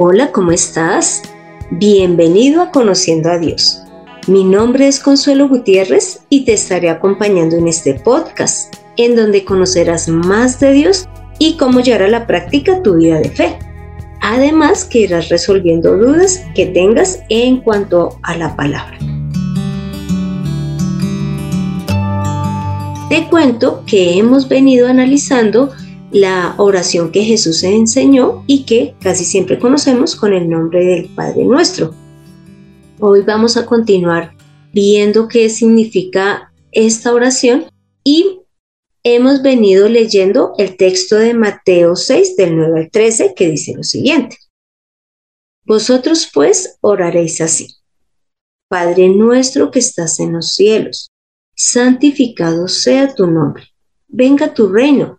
Hola, ¿cómo estás? Bienvenido a Conociendo a Dios. Mi nombre es Consuelo Gutiérrez y te estaré acompañando en este podcast, en donde conocerás más de Dios y cómo llevar a la práctica tu vida de fe. Además que irás resolviendo dudas que tengas en cuanto a la palabra. Te cuento que hemos venido analizando la oración que Jesús enseñó y que casi siempre conocemos con el nombre del Padre Nuestro. Hoy vamos a continuar viendo qué significa esta oración y hemos venido leyendo el texto de Mateo 6 del 9 al 13 que dice lo siguiente. Vosotros pues oraréis así. Padre nuestro que estás en los cielos, santificado sea tu nombre, venga tu reino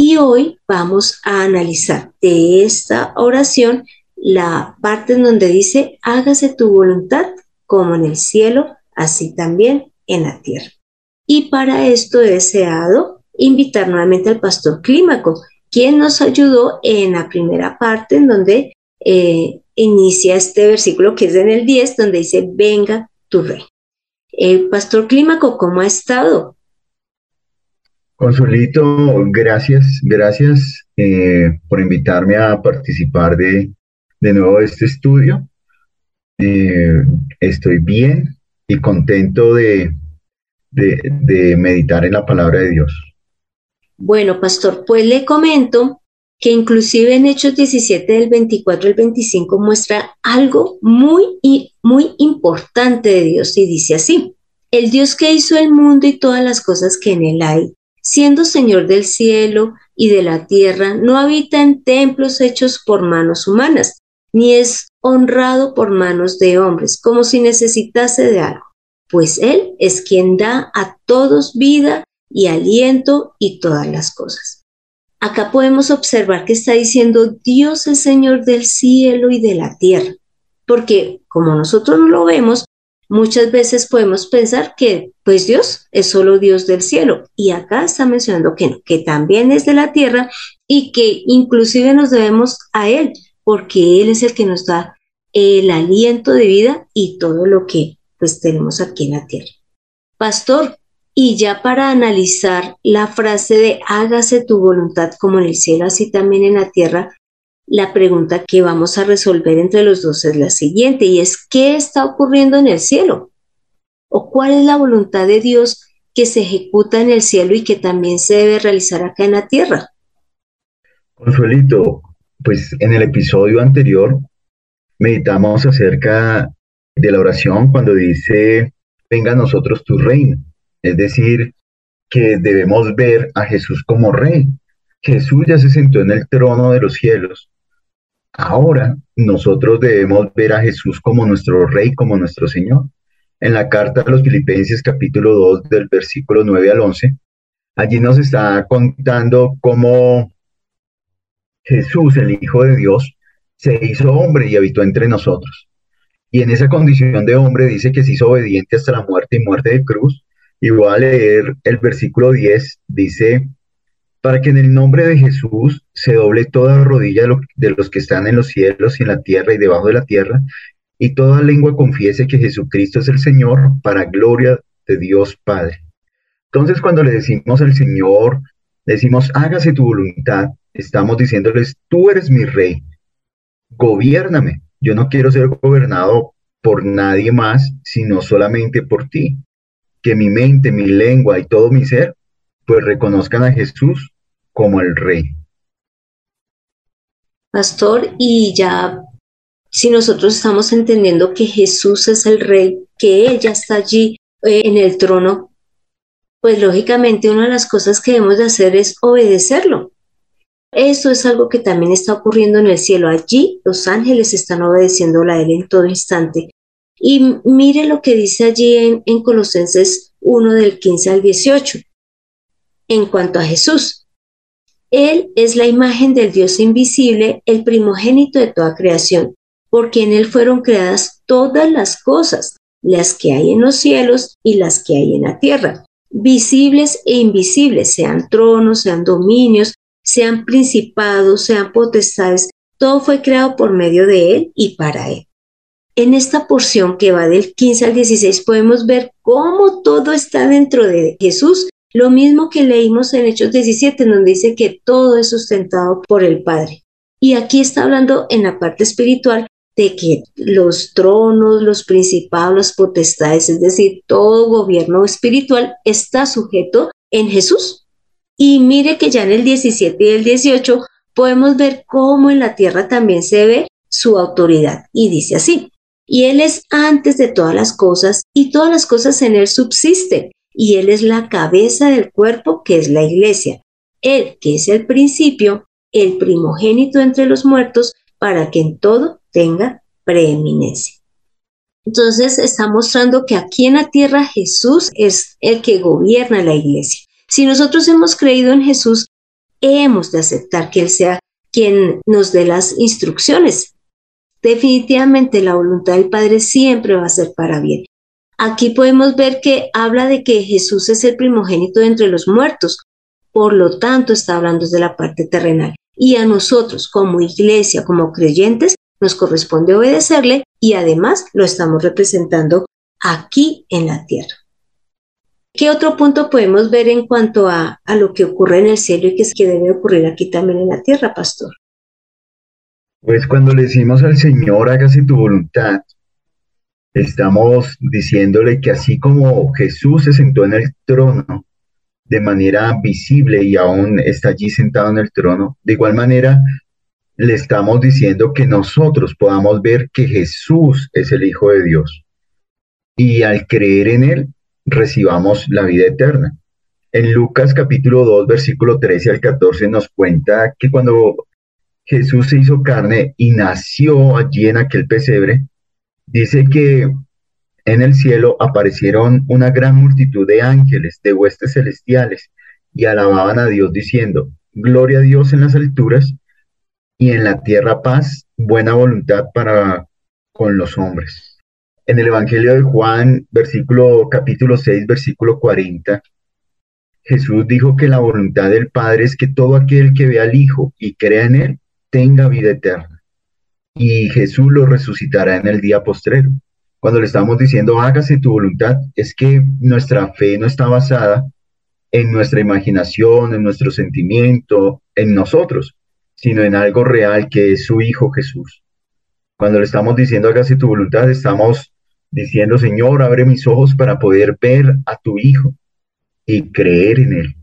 Y hoy vamos a analizar de esta oración la parte en donde dice, hágase tu voluntad como en el cielo, así también en la tierra. Y para esto he deseado invitar nuevamente al pastor Clímaco, quien nos ayudó en la primera parte en donde eh, inicia este versículo que es en el 10, donde dice, venga tu rey. El pastor Clímaco, ¿cómo ha estado? Consulito, gracias, gracias eh, por invitarme a participar de, de nuevo de este estudio. Eh, estoy bien y contento de, de, meditar en la palabra de Dios. Bueno, pastor, pues le comento que inclusive en Hechos 17 del 24 al 25 muestra algo muy, muy importante de Dios y dice así, el Dios que hizo el mundo y todas las cosas que en él hay siendo Señor del cielo y de la tierra, no habita en templos hechos por manos humanas, ni es honrado por manos de hombres, como si necesitase de algo, pues Él es quien da a todos vida y aliento y todas las cosas. Acá podemos observar que está diciendo Dios es Señor del cielo y de la tierra, porque como nosotros no lo vemos, muchas veces podemos pensar que pues Dios es solo Dios del cielo y acá está mencionando que que también es de la tierra y que inclusive nos debemos a Él porque Él es el que nos da el aliento de vida y todo lo que pues tenemos aquí en la tierra. Pastor, y ya para analizar la frase de hágase tu voluntad como en el cielo, así también en la tierra, la pregunta que vamos a resolver entre los dos es la siguiente y es ¿qué está ocurriendo en el cielo? ¿O cuál es la voluntad de Dios que se ejecuta en el cielo y que también se debe realizar acá en la tierra? Consuelito, pues en el episodio anterior meditamos acerca de la oración cuando dice, venga a nosotros tu reino. Es decir, que debemos ver a Jesús como rey. Jesús ya se sentó en el trono de los cielos Ahora nosotros debemos ver a Jesús como nuestro Rey, como nuestro Señor. En la carta a los Filipenses capítulo 2 del versículo 9 al 11, allí nos está contando cómo Jesús, el Hijo de Dios, se hizo hombre y habitó entre nosotros. Y en esa condición de hombre dice que se hizo obediente hasta la muerte y muerte de cruz. Y voy a leer el versículo 10, dice, para que en el nombre de Jesús se doble toda rodilla de, los que están en los cielos y en la tierra y debajo de la tierra, y toda lengua confiese que Jesucristo es el Señor para gloria de Dios Padre. Entonces cuando le decimos al Señor, decimos, hágase tu voluntad, estamos diciéndoles, tú eres mi rey, gobiername. Yo no quiero ser gobernado por nadie más, sino solamente por ti. Que mi mente, mi lengua y todo mi ser pues reconozcan a Jesús como el Rey. Pastor, y ya si nosotros estamos entendiendo que Jesús es el Rey, que Él ya está allí eh, en el trono, pues lógicamente una de las cosas que debemos de hacer es obedecerlo. Eso es algo que también está ocurriendo en el cielo. Allí los ángeles están obedeciéndole a Él en todo instante. Y mire lo que dice allí en, en Colosenses 1 del 15 al 18. En cuanto a Jesús, Él es la imagen del Dios invisible, el primogénito de toda creación, porque en Él fueron creadas todas las cosas, las que hay en los cielos y las que hay en la tierra, visibles e invisibles, sean tronos, sean dominios, sean principados, sean potestades, todo fue creado por medio de Él y para Él. En esta porción que va del 15 al 16 podemos ver cómo todo está dentro de Jesús, lo mismo que leímos en Hechos 17, donde dice que todo es sustentado por el Padre. Y aquí está hablando en la parte espiritual de que los tronos, los principados, las potestades, es decir, todo gobierno espiritual está sujeto en Jesús. Y mire que ya en el 17 y el 18 podemos ver cómo en la tierra también se ve su autoridad. Y dice así, y Él es antes de todas las cosas y todas las cosas en Él subsisten. Y Él es la cabeza del cuerpo que es la iglesia. Él, que es el principio, el primogénito entre los muertos, para que en todo tenga preeminencia. Entonces está mostrando que aquí en la tierra Jesús es el que gobierna la iglesia. Si nosotros hemos creído en Jesús, hemos de aceptar que Él sea quien nos dé las instrucciones. Definitivamente la voluntad del Padre siempre va a ser para bien. Aquí podemos ver que habla de que Jesús es el primogénito entre los muertos, por lo tanto está hablando desde la parte terrenal. Y a nosotros como iglesia, como creyentes, nos corresponde obedecerle y además lo estamos representando aquí en la tierra. ¿Qué otro punto podemos ver en cuanto a, lo que ocurre en el cielo y que, es que debe ocurrir aquí también en la tierra, pastor? Pues cuando le decimos al Señor, hágase tu voluntad, estamos diciéndole que así como Jesús se sentó en el trono de manera visible y aún está allí sentado en el trono, de igual manera le estamos diciendo que nosotros podamos ver que Jesús es el Hijo de Dios. Y al creer en Él, recibamos la vida eterna. En Lucas capítulo 2, versículo 13 al 14 nos cuenta que cuando Jesús se hizo carne y nació allí en aquel pesebre, dice que en el cielo aparecieron una gran multitud de ángeles, de huestes celestiales, y alababan a Dios diciendo, Gloria a Dios en las alturas y en la tierra paz, buena voluntad para con los hombres. En el Evangelio de Juan, versículo capítulo 6, versículo 40, Jesús dijo que la voluntad del Padre es que todo aquel que vea al Hijo y crea en él tenga vida eterna. Y Jesús lo resucitará en el día postrero. Cuando le estamos diciendo hágase tu voluntad, es que nuestra fe no está basada en nuestra imaginación, en nuestro sentimiento, en nosotros, sino en algo real que es su Hijo Jesús. Cuando le estamos diciendo hágase tu voluntad, estamos diciendo, Señor, abre mis ojos para poder ver a tu Hijo y creer en Él.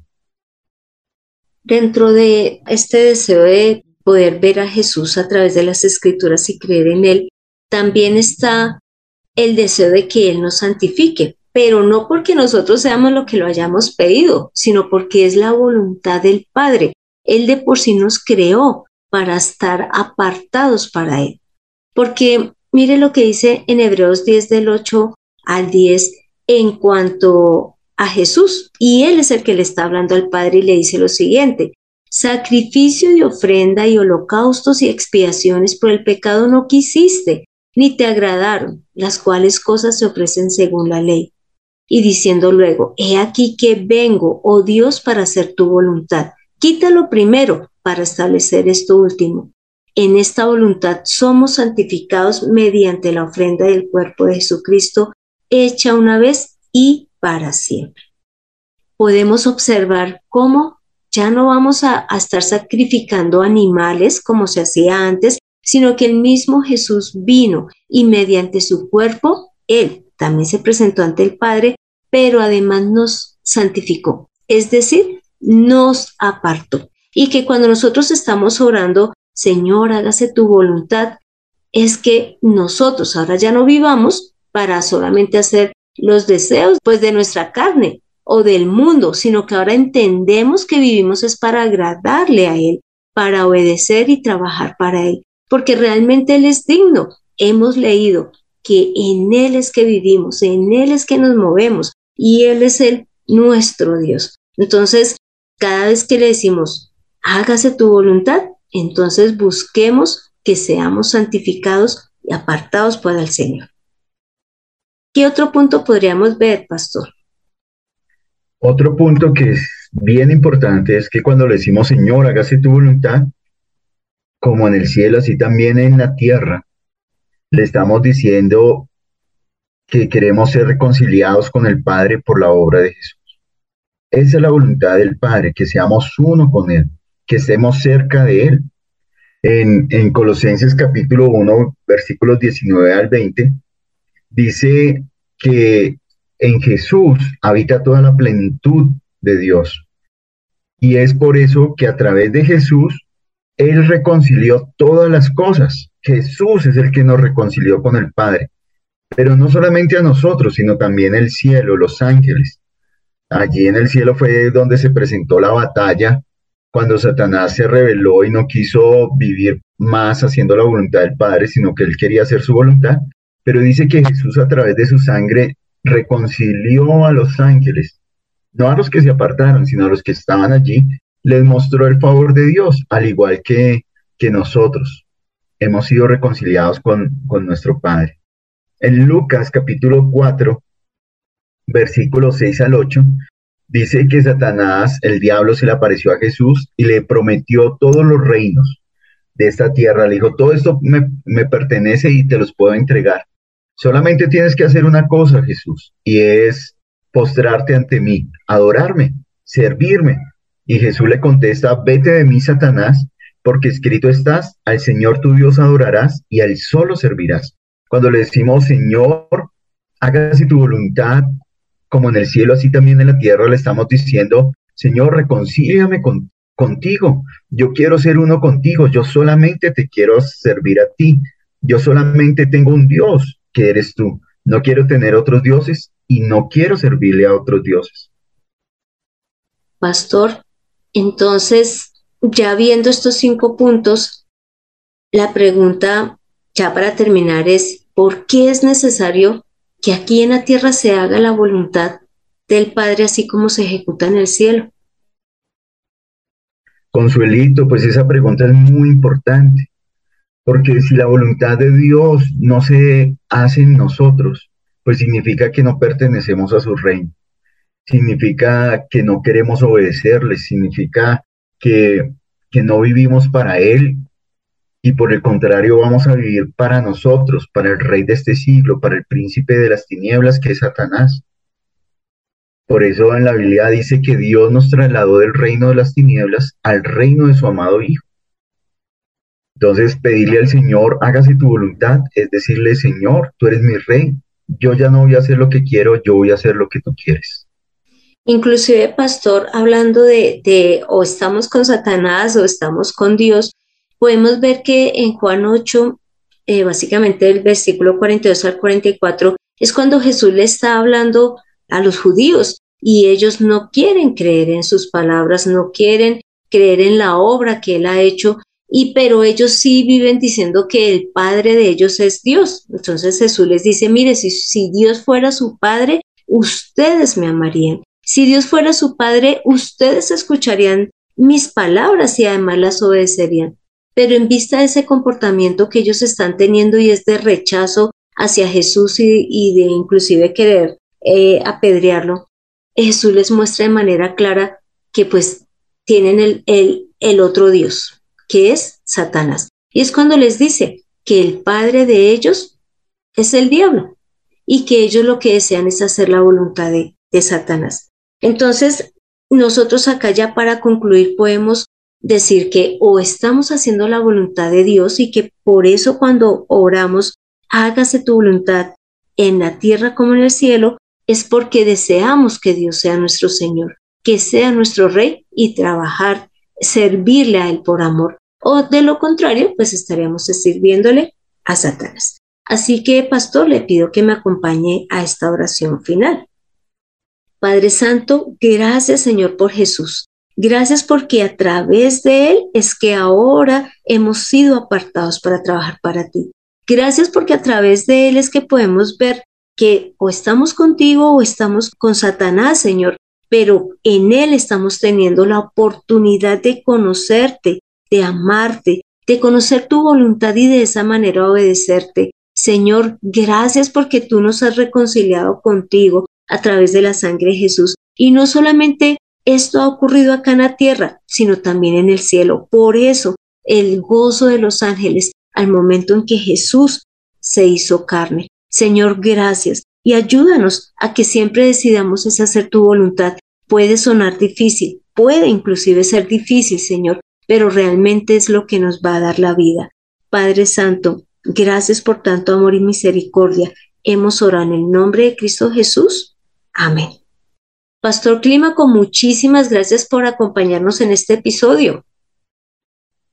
Dentro de este deseo de poder ver a Jesús a través de las escrituras y creer en Él, también está el deseo de que Él nos santifique, pero no porque nosotros seamos lo que lo hayamos pedido, sino porque es la voluntad del Padre. Él de por sí nos creó para estar apartados para Él. Porque mire lo que dice en Hebreos 10 del 8 al 10 en cuanto a Jesús. Y Él es el que le está hablando al Padre y le dice lo siguiente. Sacrificio y ofrenda y holocaustos y expiaciones por el pecado no quisiste, ni te agradaron, las cuales cosas se ofrecen según la ley. Y diciendo luego, he aquí que vengo, oh Dios, para hacer tu voluntad. Quítalo primero para establecer esto último. En esta voluntad somos santificados mediante la ofrenda del cuerpo de Jesucristo, hecha una vez y para siempre. Podemos observar cómo ya no vamos a, estar sacrificando animales como se hacía antes, sino que el mismo Jesús vino y mediante su cuerpo, Él también se presentó ante el Padre, pero además nos santificó. Es decir, nos apartó. Y que cuando nosotros estamos orando, Señor, hágase tu voluntad, es que nosotros ahora ya no vivamos para solamente hacer los deseos pues de nuestra carne o del mundo, sino que ahora entendemos que vivimos es para agradarle a Él, para obedecer y trabajar para Él, porque realmente Él es digno. Hemos leído que en Él es que vivimos, en Él es que nos movemos y Él es el nuestro Dios. Entonces, cada vez que le decimos, hágase tu voluntad, entonces busquemos que seamos santificados y apartados para el Señor. ¿Qué otro punto podríamos ver, pastor? Otro punto que es bien importante es que cuando le decimos, Señor, hágase tu voluntad, como en el cielo, así también en la tierra, le estamos diciendo que queremos ser reconciliados con el Padre por la obra de Jesús. Esa es la voluntad del Padre, que seamos uno con Él, que estemos cerca de Él. En, en Colosenses capítulo 1, versículos 19 al 20, dice que en Jesús habita toda la plenitud de Dios. Y es por eso que a través de Jesús, Él reconcilió todas las cosas. Jesús es el que nos reconcilió con el Padre. Pero no solamente a nosotros, sino también el cielo, los ángeles. Allí en el cielo fue donde se presentó la batalla, cuando Satanás se rebeló y no quiso vivir más haciendo la voluntad del Padre, sino que él quería hacer su voluntad. Pero dice que Jesús a través de su sangre reconcilió a los ángeles, no a los que se apartaron, sino a los que estaban allí, les mostró el favor de Dios, al igual que, que nosotros hemos sido reconciliados con, con nuestro Padre. En Lucas capítulo 4, versículos 6 al 8, dice que Satanás, el diablo, se le apareció a Jesús y le prometió todos los reinos de esta tierra. Le dijo, todo esto me, me pertenece y te los puedo entregar. Solamente tienes que hacer una cosa, Jesús, y es postrarte ante mí, adorarme, servirme. Y Jesús le contesta, vete de mí, Satanás, porque escrito estás, al Señor tu Dios adorarás y al solo servirás. Cuando le decimos, Señor, hágase tu voluntad, como en el cielo, así también en la tierra, le estamos diciendo, Señor, reconcíliame contigo. Yo quiero ser uno contigo. Yo solamente te quiero servir a ti. Yo solamente tengo un Dios que eres tú. No quiero tener otros dioses y no quiero servirle a otros dioses. Pastor, entonces, ya viendo estos cinco puntos, la pregunta ya para terminar es, ¿por qué es necesario que aquí en la tierra se haga la voluntad del Padre así como se ejecuta en el cielo? Consuelito, pues esa pregunta es muy importante. Porque si la voluntad de Dios no se hace en nosotros, pues significa que no pertenecemos a su reino. Significa que no queremos obedecerle, significa que, que no vivimos para Él y por el contrario vamos a vivir para nosotros, para el rey de este siglo, para el príncipe de las tinieblas que es Satanás. Por eso en la Biblia dice que Dios nos trasladó del reino de las tinieblas al reino de su amado Hijo. Entonces, pedirle al Señor, hágase tu voluntad, es decirle, Señor, tú eres mi rey, yo ya no voy a hacer lo que quiero, yo voy a hacer lo que tú quieres. Inclusive, pastor, hablando de, de o estamos con Satanás o estamos con Dios, podemos ver que en Juan 8, eh, básicamente el versículo 42 al 44, es cuando Jesús le está hablando a los judíos y ellos no quieren creer en sus palabras, no quieren creer en la obra que él ha hecho y pero ellos sí viven diciendo que el padre de ellos es Dios. Entonces Jesús les dice, mire, si, Dios fuera su padre, ustedes me amarían. Si Dios fuera su padre, ustedes escucharían mis palabras y además las obedecerían. Pero en vista de ese comportamiento que ellos están teniendo y es de rechazo hacia Jesús y, de inclusive querer eh, apedrearlo, Jesús les muestra de manera clara que pues tienen el otro Dios, que es Satanás. Y es cuando les dice que el padre de ellos es el diablo y que ellos lo que desean es hacer la voluntad de, de Satanás. Entonces, nosotros acá ya para concluir podemos decir que o estamos haciendo la voluntad de Dios y que por eso cuando oramos, hágase tu voluntad en la tierra como en el cielo, es porque deseamos que Dios sea nuestro Señor, que sea nuestro Rey y trabajar servirle a Él por amor. O de lo contrario, pues estaríamos sirviéndole a Satanás. Así que, pastor, le pido que me acompañe a esta oración final. Padre Santo, gracias Señor por Jesús. Gracias porque a través de Él es que ahora hemos sido apartados para trabajar para ti. Gracias porque a través de Él es que podemos ver que o estamos contigo o estamos con Satanás, Señor, pero en Él estamos teniendo la oportunidad de conocerte, de amarte, de conocer tu voluntad y de esa manera obedecerte. Señor, gracias porque tú nos has reconciliado contigo a través de la sangre de Jesús. Y no solamente esto ha ocurrido acá en la tierra, sino también en el cielo. Por eso, el gozo de los ángeles al momento en que Jesús se hizo carne. Señor, gracias y ayúdanos a que siempre decidamos es hacer tu voluntad. Puede sonar difícil, puede inclusive ser difícil, Señor, pero realmente es lo que nos va a dar la vida. Padre Santo, gracias por tanto amor y misericordia. Hemos orado en el nombre de Cristo Jesús. Amén. Pastor Clímaco, muchísimas gracias por acompañarnos en este episodio.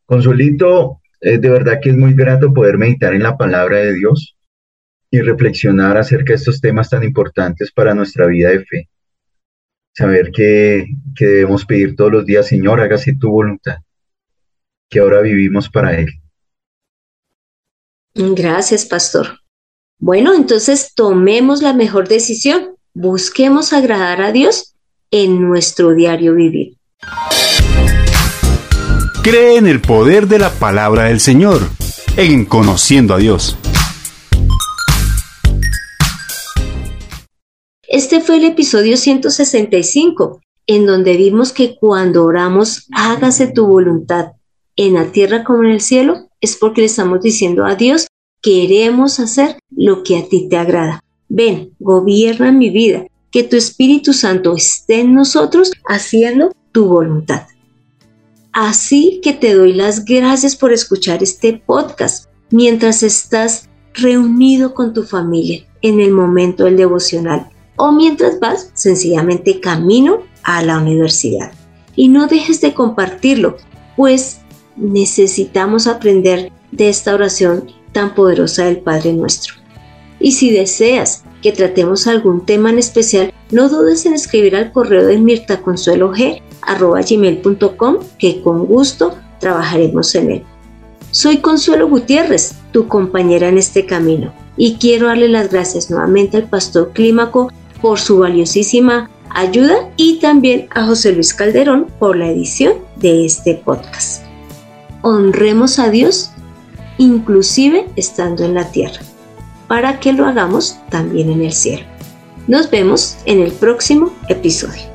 Consuelito, de verdad que es muy grato poder meditar en la palabra de Dios y reflexionar acerca de estos temas tan importantes para nuestra vida de fe. Saber que, que debemos pedir todos los días, Señor, hágase tu voluntad, que ahora vivimos para Él. Gracias, pastor. Bueno, entonces tomemos la mejor decisión. Busquemos agradar a Dios en nuestro diario vivir. Cree en el poder de la palabra del Señor, en conociendo a Dios. Este fue el episodio 165, en donde vimos que cuando oramos, hágase tu voluntad en la tierra como en el cielo, es porque le estamos diciendo a Dios, queremos hacer lo que a ti te agrada. Ven, gobierna mi vida, que tu Espíritu Santo esté en nosotros haciendo tu voluntad. Así que te doy las gracias por escuchar este podcast mientras estás reunido con tu familia en el momento del devocional o mientras vas sencillamente camino a la universidad. Y no dejes de compartirlo, pues necesitamos aprender de esta oración tan poderosa del Padre nuestro. Y si deseas que tratemos algún tema en especial, no dudes en escribir al correo de mirtaconsuelog.com que con gusto trabajaremos en él. Soy Consuelo Gutiérrez, tu compañera en este camino, y quiero darle las gracias nuevamente al pastor Clímaco por su valiosísima ayuda y también a José Luis Calderón por la edición de este podcast. Honremos a Dios inclusive estando en la tierra, para que lo hagamos también en el cielo. Nos vemos en el próximo episodio.